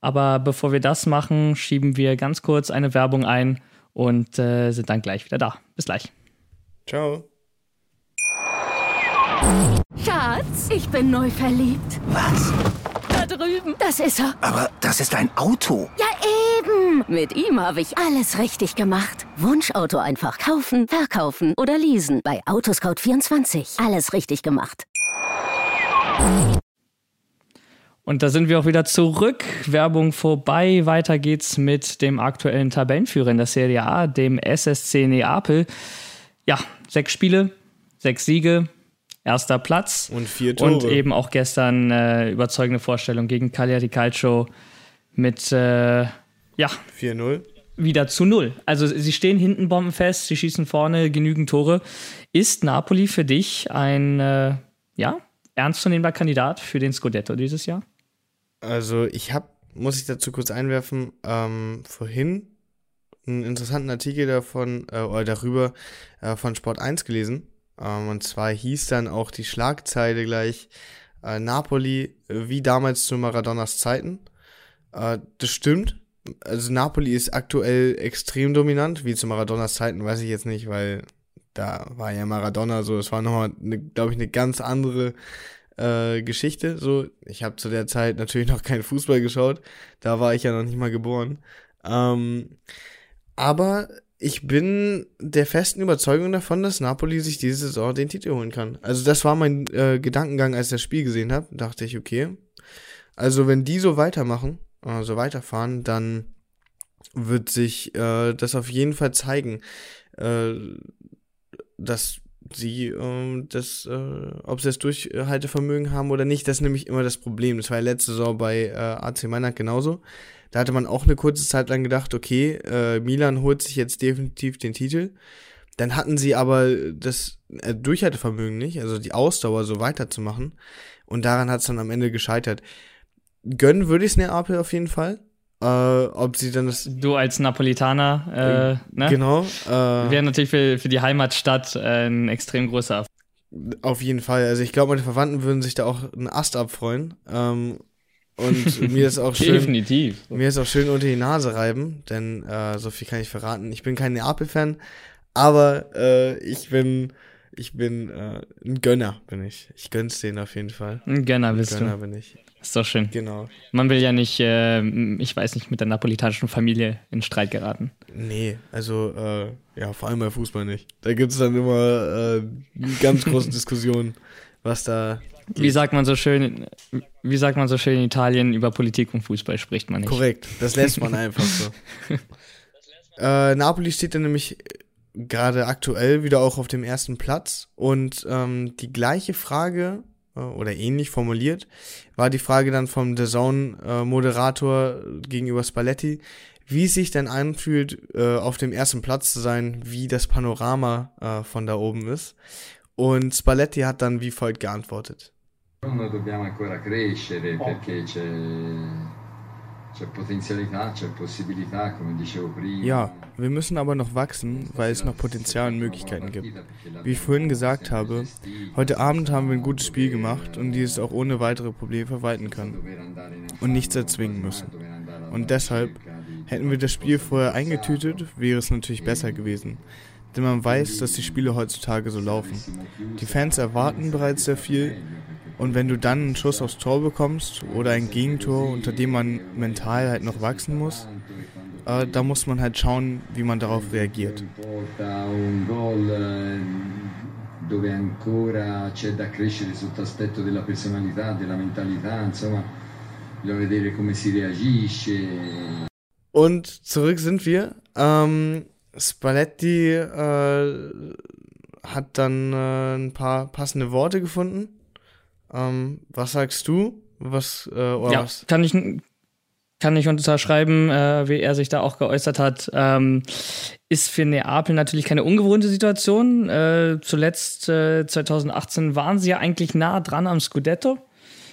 Aber bevor wir das machen, schieben wir ganz kurz eine Werbung ein und äh, sind dann gleich wieder da. Bis gleich. Ciao. Schatz, ich bin neu verliebt. Was? Da drüben. Das ist er. Aber das ist ein Auto. Ja, eben. Mit ihm habe ich alles richtig gemacht. Wunschauto einfach kaufen, verkaufen oder leasen. Bei Autoscout24. Alles richtig gemacht. Und da sind wir auch wieder zurück. Werbung vorbei. Weiter geht's mit dem aktuellen Tabellenführer in der Serie A, dem SSC Neapel. Ja, sechs Spiele, sechs Siege, erster Platz. Und vier Tore. Und eben auch gestern äh, überzeugende Vorstellung gegen Cagliari Calcio mit, äh, ja. 4-0. Wieder zu null. Also sie stehen hinten bombenfest, sie schießen vorne genügend Tore. Ist Napoli für dich ein, äh, ja, ernstzunehmender Kandidat für den Scudetto dieses Jahr? Also ich habe, muss ich dazu kurz einwerfen, ähm, vorhin einen interessanten Artikel davon äh, oder darüber äh, von Sport 1 gelesen. Ähm, und zwar hieß dann auch die Schlagzeile gleich äh, Napoli äh, wie damals zu Maradonas Zeiten. Äh, das stimmt. Also Napoli ist aktuell extrem dominant, wie zu Maradonas Zeiten, weiß ich jetzt nicht, weil da war ja Maradona so, das war nochmal, glaube ich, eine ganz andere äh, Geschichte. So, ich habe zu der Zeit natürlich noch keinen Fußball geschaut. Da war ich ja noch nicht mal geboren. Ähm, aber ich bin der festen Überzeugung davon, dass Napoli sich diese Saison den Titel holen kann. Also das war mein äh, Gedankengang, als ich das Spiel gesehen habe. Dachte ich, okay. Also wenn die so weitermachen, äh, so weiterfahren, dann wird sich äh, das auf jeden Fall zeigen, äh, dass sie äh, das, äh, ob sie das Durchhaltevermögen haben oder nicht, das ist nämlich immer das Problem. Das war ja letzte Saison bei äh, AC Mailand genauso. Da hatte man auch eine kurze Zeit lang gedacht, okay, äh, Milan holt sich jetzt definitiv den Titel. Dann hatten sie aber das äh, Durchhaltevermögen nicht, also die Ausdauer so weiterzumachen. Und daran hat es dann am Ende gescheitert. Gönnen würde ich es Neapel auf jeden Fall. Äh, ob sie dann das. Du als Napolitaner, äh, ne? Genau. Äh, Wäre natürlich für, für die Heimatstadt äh, ein extrem großer Erfolg. Auf jeden Fall. Also ich glaube, meine Verwandten würden sich da auch einen Ast abfreuen. Ähm, und mir ist auch [LAUGHS] schön. Definitiv. Mir ist auch schön unter die Nase reiben, denn äh, so viel kann ich verraten. Ich bin kein Neapel-Fan, aber äh, ich bin, ich bin äh, ein Gönner, bin ich. Ich gönn's denen auf jeden Fall. Ein Gönner bist Gönner du. bin ich. Ist doch schön. Genau. Man will ja nicht, äh, ich weiß nicht, mit der napolitanischen Familie in Streit geraten. Nee, also äh, ja, vor allem bei Fußball nicht. Da gibt's dann immer äh, ganz große [LAUGHS] Diskussionen, was da. Wie sagt man so schön, wie sagt man so schön in Italien, über Politik und Fußball spricht man nicht. Korrekt, das lässt man einfach so. [LAUGHS] äh, Napoli steht dann nämlich gerade aktuell wieder auch auf dem ersten Platz und ähm, die gleiche Frage äh, oder ähnlich formuliert war die Frage dann vom The Zone äh, Moderator gegenüber Spalletti, wie es sich denn anfühlt, äh, auf dem ersten Platz zu sein, wie das Panorama äh, von da oben ist. Und Spalletti hat dann wie folgt geantwortet. Noi dobbiamo ancora crescere perché c'è, c'è potenzialità, c'è possibilità, come dicevo prima. Ja, wir müssen aber noch wachsen, weil es noch Potenzial und Möglichkeiten gibt. Wie ich vorhin gesagt habe, heute Abend haben wir ein gutes Spiel gemacht und dieses auch ohne weitere Probleme verwalten können und nichts erzwingen müssen. Und deshalb, hätten wir das Spiel vorher eingetütet, wäre es natürlich besser gewesen. Denn man weiß, dass die Spiele heutzutage so laufen. Die Fans erwarten bereits sehr viel und wenn du dann einen Schuss aufs Tor bekommst oder ein Gegentor, unter dem man mental halt noch wachsen muss, äh, da muss man halt schauen, wie man darauf reagiert. Dove ancora c'è da crescere sotto aspetto della personalità, della mentalità, insomma, bisogna vedere come si reagisce. Und zurück sind wir. Ähm, Spalletti äh, hat dann äh, ein paar passende Worte gefunden. Ähm, was sagst du? Was, äh, oder Ja, was? kann ich, kann ich unterschreiben, äh, wie er sich da auch geäußert hat. Ähm, ist für Neapel natürlich keine ungewohnte Situation. Äh, zuletzt äh, 2018 waren sie ja eigentlich nah dran am Scudetto,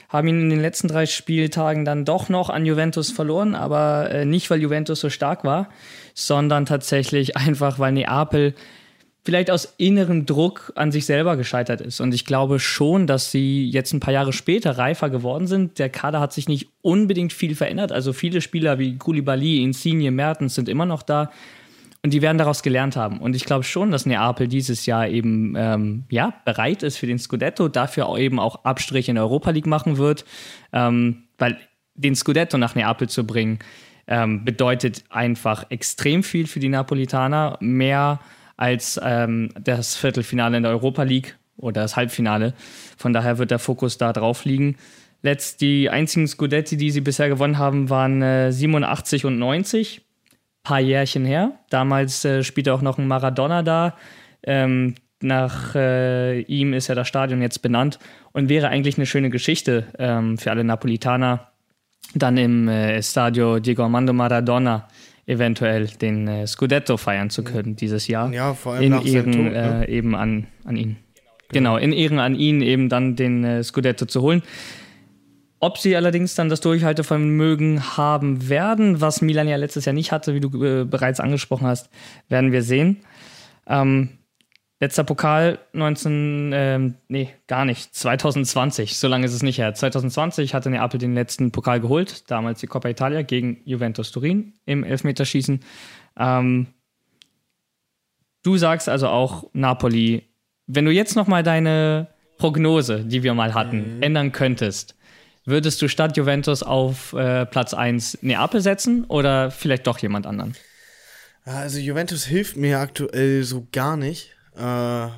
haben ihn in den letzten drei Spieltagen dann doch noch an Juventus verloren, aber äh, nicht, weil Juventus so stark war, sondern tatsächlich einfach, weil Neapel vielleicht aus innerem Druck an sich selber gescheitert ist. Und ich glaube schon, dass sie jetzt ein paar Jahre später reifer geworden sind. Der Kader hat sich nicht unbedingt viel verändert. Also viele Spieler wie Koulibaly, Insigne, Mertens sind immer noch da. Und die werden daraus gelernt haben. Und ich glaube schon, dass Neapel dieses Jahr eben ähm, ja, bereit ist für den Scudetto, dafür eben auch Abstriche in der Europa League machen wird. Ähm, weil den Scudetto nach Neapel zu bringen, ähm, bedeutet einfach extrem viel für die Napolitaner. Mehr als ähm, das Viertelfinale in der Europa League oder das Halbfinale. Von daher wird der Fokus da drauf liegen. Letzt die einzigen Scudetti, die sie bisher gewonnen haben, waren äh, 87 und 90. Paar Jährchen her. Damals äh, spielte auch noch ein Maradona da. Ähm, nach äh, ihm ist ja das Stadion jetzt benannt und wäre eigentlich eine schöne Geschichte ähm, für alle Napolitaner, dann im äh, Stadio Diego Armando Maradona eventuell den äh, Scudetto feiern zu können dieses Jahr. Ja, vor allem in nach Ehren Tod, ne? äh, eben an, an ihn. Genau. in Ehren an ihn eben dann den äh, Scudetto zu holen. Ob sie allerdings dann das Durchhaltevermögen haben werden, was Milan ja letztes Jahr nicht hatte, wie du äh, bereits angesprochen hast, werden wir sehen. Ähm, letzter Pokal 19, ähm, nee, gar nicht, 2020, so lange ist es nicht her. 2020 hatte Neapel den letzten Pokal geholt, damals die Coppa Italia gegen Juventus Turin im Elfmeterschießen. Ähm, du sagst also auch Napoli, wenn du jetzt nochmal deine Prognose, die wir mal hatten, ändern könntest, würdest du statt Juventus auf äh, Platz 1 Neapel setzen oder vielleicht doch jemand anderen? Also Juventus hilft mir aktuell so gar nicht. Äh,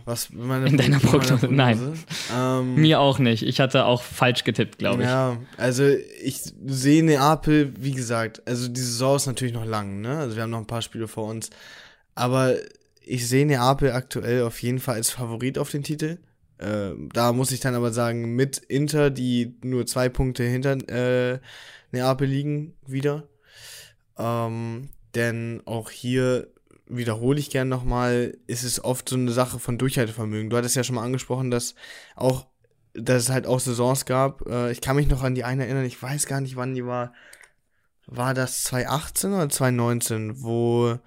was meine In deiner Prognose? Nein. Ähm, Mir auch nicht. Ich hatte auch falsch getippt, glaube ich. Ja, also ich sehe Neapel, wie gesagt, also die Saison ist natürlich noch lang, ne? Also wir haben noch ein paar Spiele vor uns. Aber ich sehe Neapel aktuell auf jeden Fall als Favorit auf den Titel. Äh, da muss ich dann aber sagen, mit Inter, die nur zwei Punkte hinter äh, Neapel liegen, wieder. Ähm, denn auch hier wiederhole ich gern nochmal, ist es oft so eine Sache von Durchhaltevermögen. Du hattest ja schon mal angesprochen, dass auch, dass es halt auch Saisons gab. Äh, ich kann mich noch an die eine erinnern, ich weiß gar nicht, wann die war. War das 2018 oder 2019, wo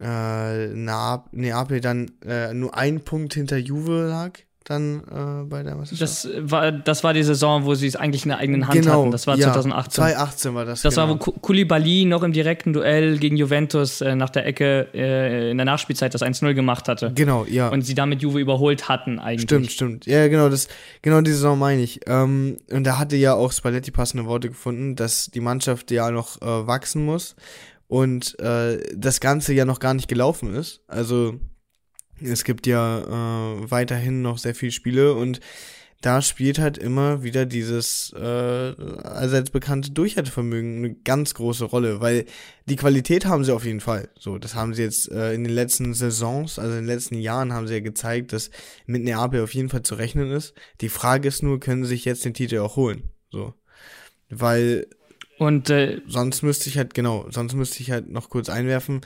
äh, Neap Neapel dann äh, nur ein Punkt hinter Juve lag, dann äh, bei der Meisterschaft? Das war, das war die Saison, wo sie es eigentlich in der eigenen Hand hatten. Das war ja, 2018. 2018 war das. Das genau. war, wo Ku- Koulibaly noch im direkten Duell gegen Juventus äh, nach der Ecke äh, in der Nachspielzeit das 1-0 gemacht hatte. Genau, ja. Und sie damit Juve überholt hatten eigentlich. Stimmt, stimmt. Ja, genau, das, genau die Saison meine ich. Ähm, und da hatte ja auch Spalletti passende Worte gefunden, dass die Mannschaft ja noch äh, wachsen muss und äh, das Ganze ja noch gar nicht gelaufen ist. Also es gibt ja äh, weiterhin noch sehr viele Spiele und da spielt halt immer wieder dieses äh, allseits bekannte Durchhaltevermögen eine ganz große Rolle, weil die Qualität haben sie auf jeden Fall. So, das haben sie jetzt äh, in den letzten Saisons, also in den letzten Jahren haben sie ja gezeigt, dass mit Neapel auf jeden Fall zu rechnen ist. Die Frage ist nur, können sie sich jetzt den Titel auch holen? So, weil Und äh, sonst müsste ich halt, genau, sonst müsste ich halt noch kurz einwerfen,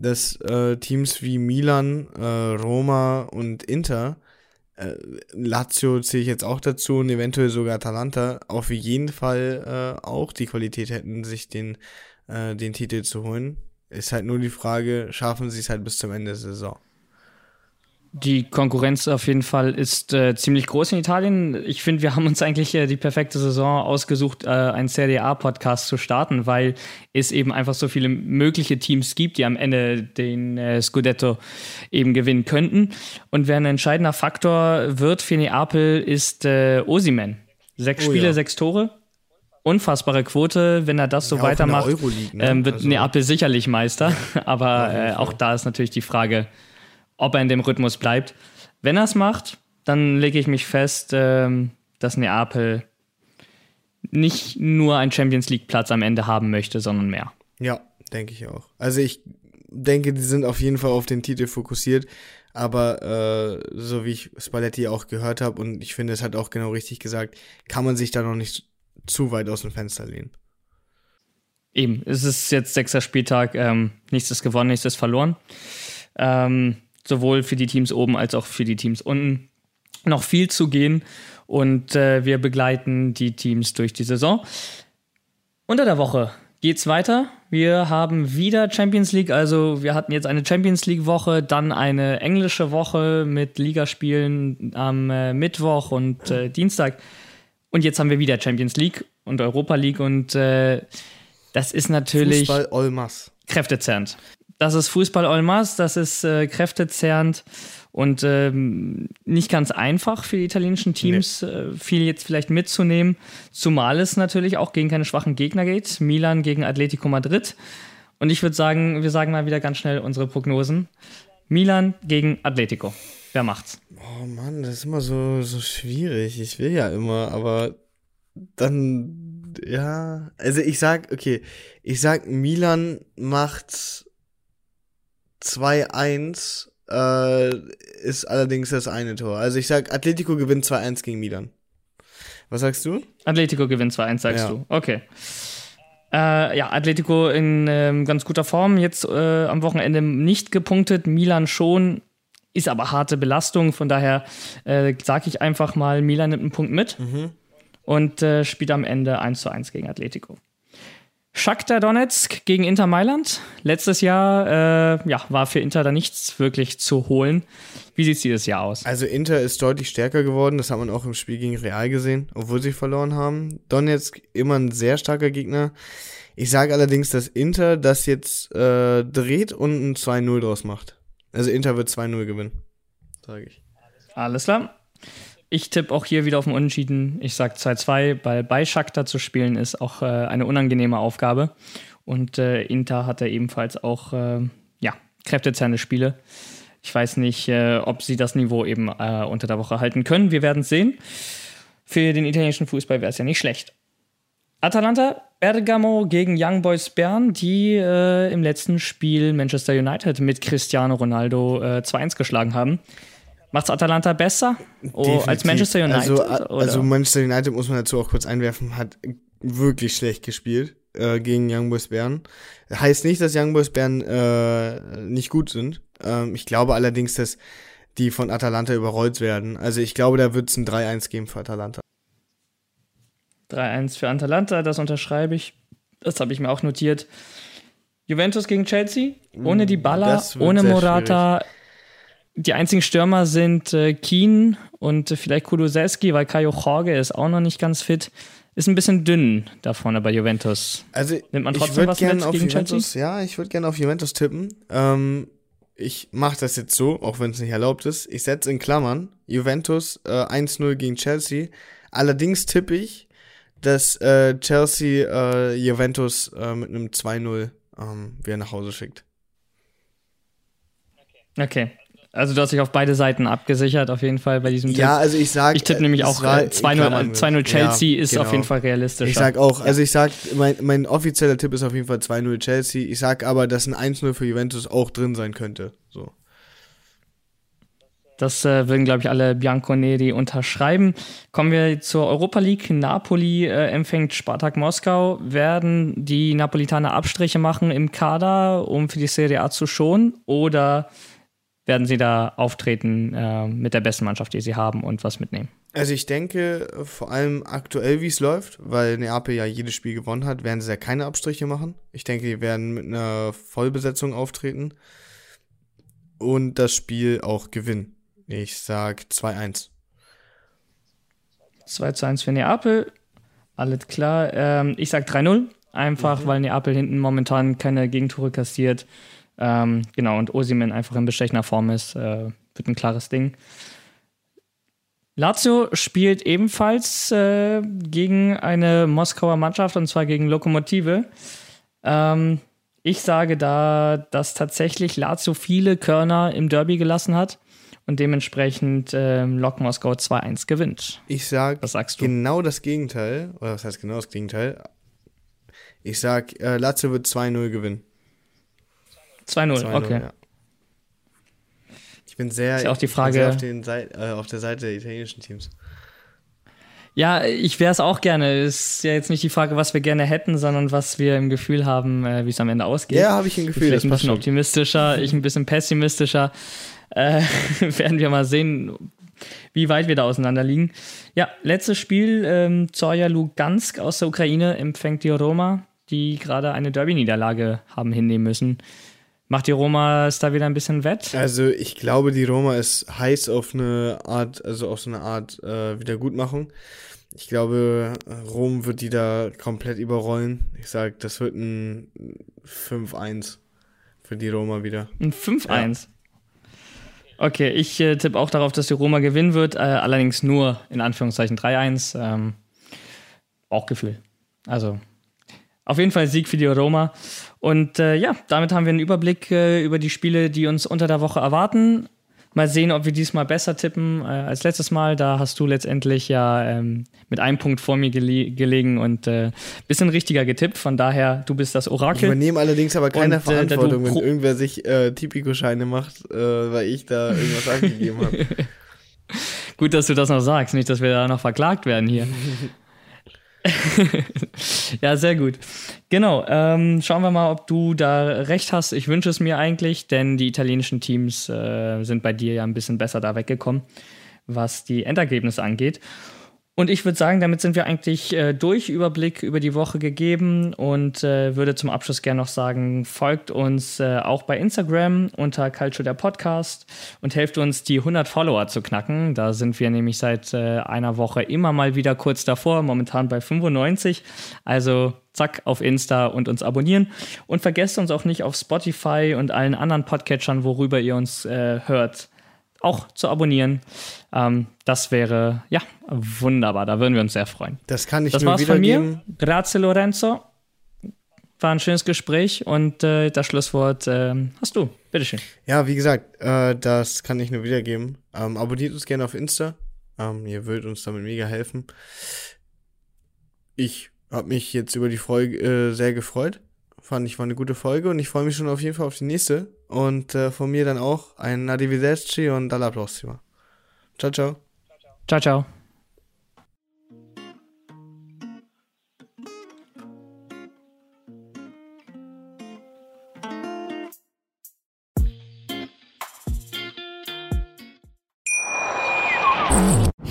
dass äh, Teams wie Milan, äh, Roma und Inter, äh, Lazio zähle ich jetzt auch dazu und eventuell sogar Atalanta, auf jeden Fall äh, auch die Qualität hätten, sich den, äh, den Titel zu holen. Ist halt nur die Frage, schaffen sie es halt bis zum Ende der Saison? Die Konkurrenz auf jeden Fall ist äh, ziemlich groß in Italien. Ich finde, wir haben uns eigentlich äh, die perfekte Saison ausgesucht, äh, einen Serie A-Podcast zu starten, weil es eben einfach so viele mögliche Teams gibt, die am Ende den äh, Scudetto eben gewinnen könnten. Und wer ein entscheidender Faktor wird für Neapel, ist äh, Osimen. Sechs Oh Spiele, ja. sechs Tore. Unfassbare Quote, wenn er das so Ja, weitermacht, ne? ähm, wird Also- Neapel sicherlich Meister. [LAUGHS] Aber äh, auch da ist natürlich die Frage, ob er in dem Rhythmus bleibt. Wenn er es macht, dann lege ich mich fest, ähm, dass Neapel nicht nur einen Champions League Platz am Ende haben möchte, sondern mehr. Ja, denke ich auch. Also ich denke, die sind auf jeden Fall auf den Titel fokussiert, aber äh, so wie ich Spalletti auch gehört habe und ich finde, es hat auch genau richtig gesagt, kann man sich da noch nicht zu weit aus dem Fenster lehnen. eben, es ist jetzt sechster Spieltag, ähm, nichts ist gewonnen, nichts ist verloren. Ähm, sowohl für die Teams oben als auch für die Teams unten. Noch viel zu gehen und äh, wir begleiten die Teams durch die Saison. Unter der Woche geht's weiter. Wir haben wieder Champions League, also wir hatten jetzt eine Champions League Woche, dann eine englische Woche mit Ligaspielen am äh, Mittwoch und äh, Dienstag. Und jetzt haben wir wieder Champions League und Europa League und äh, das ist natürlich Fußball Olmas. kräftezerrend. Das ist Fußball Olmas, das ist äh, kräftezerrend und ähm, nicht ganz einfach für die italienischen Teams, nee. äh, viel jetzt vielleicht mitzunehmen, zumal es natürlich auch gegen keine schwachen Gegner geht. Milan gegen Atletico Madrid. Und ich würde sagen, wir sagen mal wieder ganz schnell unsere Prognosen. Milan gegen Atletico. Wer macht's? Oh Mann, das ist immer so, so schwierig. Ich will ja immer, aber dann, ja. Also ich sag, okay, ich sag, Milan macht 2-1 äh, ist allerdings das eine Tor. Also ich sag, Atletico gewinnt 2-1 gegen Milan. Was sagst du? Atletico gewinnt 2-1, sagst ja. du. Okay. Äh, ja, Atletico in ähm, ganz guter Form. Jetzt äh, am Wochenende nicht gepunktet, Milan schon. Ist aber harte Belastung. Von daher äh, sage ich einfach mal, Milan nimmt einen Punkt mit mhm. und äh, spielt am Ende 1 zu 1 gegen Atletico. Shakhtar Donetsk gegen Inter Mailand. Letztes Jahr äh, ja, war für Inter da nichts wirklich zu holen. Wie sieht es dieses Jahr aus? Also Inter ist deutlich stärker geworden, das hat man auch im Spiel gegen Real gesehen, obwohl sie verloren haben. Donetsk immer ein sehr starker Gegner. Ich sage allerdings, dass Inter das jetzt äh, dreht und ein 2-0 draus macht. Also Inter wird 2-0 gewinnen, sage ich. Alles klar. Ich tippe auch hier wieder auf den Unentschieden. Ich sage 2-2, weil bei Shakhtar zu spielen ist auch äh, eine unangenehme Aufgabe. Und äh, Inter hat da ebenfalls auch äh, ja, kräftezerrende Spiele. Ich weiß nicht, äh, ob sie das Niveau eben äh, unter der Woche halten können. Wir werden es sehen. Für den italienischen Fußball wäre es ja nicht schlecht. Atalanta Bergamo gegen Young Boys Bern, die äh, im letzten Spiel Manchester United mit Cristiano Ronaldo äh, 2-1 geschlagen haben. Macht es Atalanta besser oh, als Manchester United? Also, also, Manchester United muss man dazu auch kurz einwerfen, hat wirklich schlecht gespielt äh, gegen Young Boys Bern. Heißt nicht, dass Young Boys Bern äh, nicht gut sind. Ähm, ich glaube allerdings, dass die von Atalanta überrollt werden. Also ich glaube, da wird es ein 3-1 geben für Atalanta. 3-1 für Atalanta, das unterschreibe ich. Das habe ich mir auch notiert. Juventus gegen Chelsea, ohne die Baller, ohne Morata. Schwierig die einzigen Stürmer sind äh, Keen und äh, vielleicht Kulusewski, weil Kajo Jorge ist auch noch nicht ganz fit. Ist ein bisschen dünn da vorne bei Juventus. Also Nimmt man trotzdem was mit auf gegen Juventus, Chelsea? Ja, ich würde gerne auf Juventus tippen. Ähm, ich mache das jetzt so, auch wenn es nicht erlaubt ist. Ich setze in Klammern Juventus äh, 1-0 gegen Chelsea. Allerdings tippe ich, dass äh, Chelsea äh, Juventus äh, mit einem 2-0 ähm, wieder nach Hause schickt. Okay. Also du hast dich auf beide Seiten abgesichert, auf jeden Fall bei diesem Tipp. Ja, also ich sag. Ich tippe nämlich auch 2-0 äh, Chelsea ja, ist genau. auf jeden Fall realistisch. Ich sag auch, also ich sag, mein, mein offizieller Tipp ist auf jeden Fall 2-0 Chelsea. Ich sag aber, dass ein 1-0 für Juventus auch drin sein könnte. So. Das äh, würden, glaube ich, alle Bianconeri unterschreiben. Kommen wir zur Europa League. Napoli äh, empfängt Spartak Moskau. Werden die Napolitaner Abstriche machen im Kader, um für die Serie A zu schonen? Oder werden sie da auftreten äh, mit der besten Mannschaft, die sie haben und was mitnehmen? Also ich denke, vor allem aktuell, wie es läuft, weil Neapel ja jedes Spiel gewonnen hat, werden sie ja keine Abstriche machen. Ich denke, die werden mit einer Vollbesetzung auftreten und das Spiel auch gewinnen. Ich sag 2-1. 2 zu 1 für Neapel. Alles klar. Ähm, ich sag 3-0. Einfach, mhm. weil Neapel hinten momentan keine Gegentore kassiert. Ähm, genau, und Osimen einfach in bestechender Form ist, äh, wird ein klares Ding. Lazio spielt ebenfalls äh, gegen eine Moskauer Mannschaft und zwar gegen Lokomotive. Ähm, ich sage da, dass tatsächlich Lazio viele Körner im Derby gelassen hat und dementsprechend äh, Lok Moskau 2-1 gewinnt. Ich sage genau das Gegenteil, oder was heißt genau das Gegenteil? Ich sage, äh, Lazio wird 2-0 gewinnen. 2-0, okay. Ja. Ich bin sehr ist ja auch die Frage, auf, den, äh, auf der Seite der italienischen Teams. Ja, ich wäre es auch gerne. Ist ja jetzt nicht die Frage, was wir gerne hätten, sondern was wir im Gefühl haben, äh, wie es am Ende ausgeht. Ja, habe ich ein Gefühl. Vielleicht ein bisschen schon. optimistischer, ich ein bisschen pessimistischer. Äh, [LAUGHS] werden wir mal sehen, wie weit wir da auseinander liegen. Ja, letztes Spiel, ähm, Zorya Lugansk aus der Ukraine empfängt die Roma, die gerade eine Derby-Niederlage haben hinnehmen müssen. Macht die Roma es da wieder ein bisschen wett? Also ich glaube, die Roma ist heiß auf eine Art, also auf so eine Art äh, Wiedergutmachung. Ich glaube, Rom wird die da komplett überrollen. Ich sag, das wird ein 5-1 für die Roma wieder. Ein 5-1. Okay, ich äh, tippe auch darauf, dass die Roma gewinnen wird, äh, allerdings nur in Anführungszeichen 3-1. Ähm, Bauchgefühl. Also auf jeden Fall Sieg für die Roma. Und äh, ja, damit haben wir einen Überblick äh, über die Spiele, die uns unter der Woche erwarten. Mal sehen, ob wir diesmal besser tippen äh, als letztes Mal. Da hast du letztendlich ja ähm, mit einem Punkt vor mir gele gelegen und äh, bisschen richtiger getippt. Von daher, du bist das Ich Orakel. übernehme allerdings aber keine Und, äh, Verantwortung, wenn irgendwer sich äh, Tipico-Scheine macht, äh, weil ich da irgendwas angegeben habe. [LAUGHS] Gut, dass du das noch sagst, nicht, dass wir da noch verklagt werden hier. [LAUGHS] [LAUGHS] ja, sehr gut. Genau, ähm, schauen wir mal, ob du da recht hast. Ich wünsche es mir eigentlich, denn die italienischen Teams äh, sind bei dir ja ein bisschen besser da weggekommen, was die Endergebnisse angeht. Und ich würde sagen, damit sind wir eigentlich äh, durch, Überblick über die Woche gegeben und äh, würde zum Abschluss gerne noch sagen, folgt uns äh, auch bei Instagram unter Culture der Podcast und helft uns, die 100 Follower zu knacken. Da sind wir nämlich seit äh, einer Woche immer mal wieder kurz davor, momentan bei 95. Also zack auf Insta und uns abonnieren. Und vergesst uns auch nicht auf Spotify und allen anderen Podcatchern, worüber ihr uns äh, hört, auch zu abonnieren. Ähm, das wäre ja wunderbar. Da würden wir uns sehr freuen. Das kann ich Das nur war's von mir. Grazie Lorenzo. War ein schönes Gespräch und äh, das Schlusswort äh, hast du. Bitteschön. Ja, wie gesagt, äh, das kann ich nur wiedergeben. Ähm, abonniert uns gerne auf Insta. Ähm, ihr würdet uns damit mega helfen. Ich habe mich jetzt über die Folge äh, sehr gefreut. Fand ich war eine gute Folge und ich freue mich schon auf jeden Fall auf die nächste. Und äh, von mir dann auch ein Arrivederci und alla prossima. Ciao, ciao. Ciao, ciao.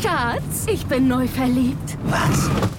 Schatz, ich bin neu verliebt. Was?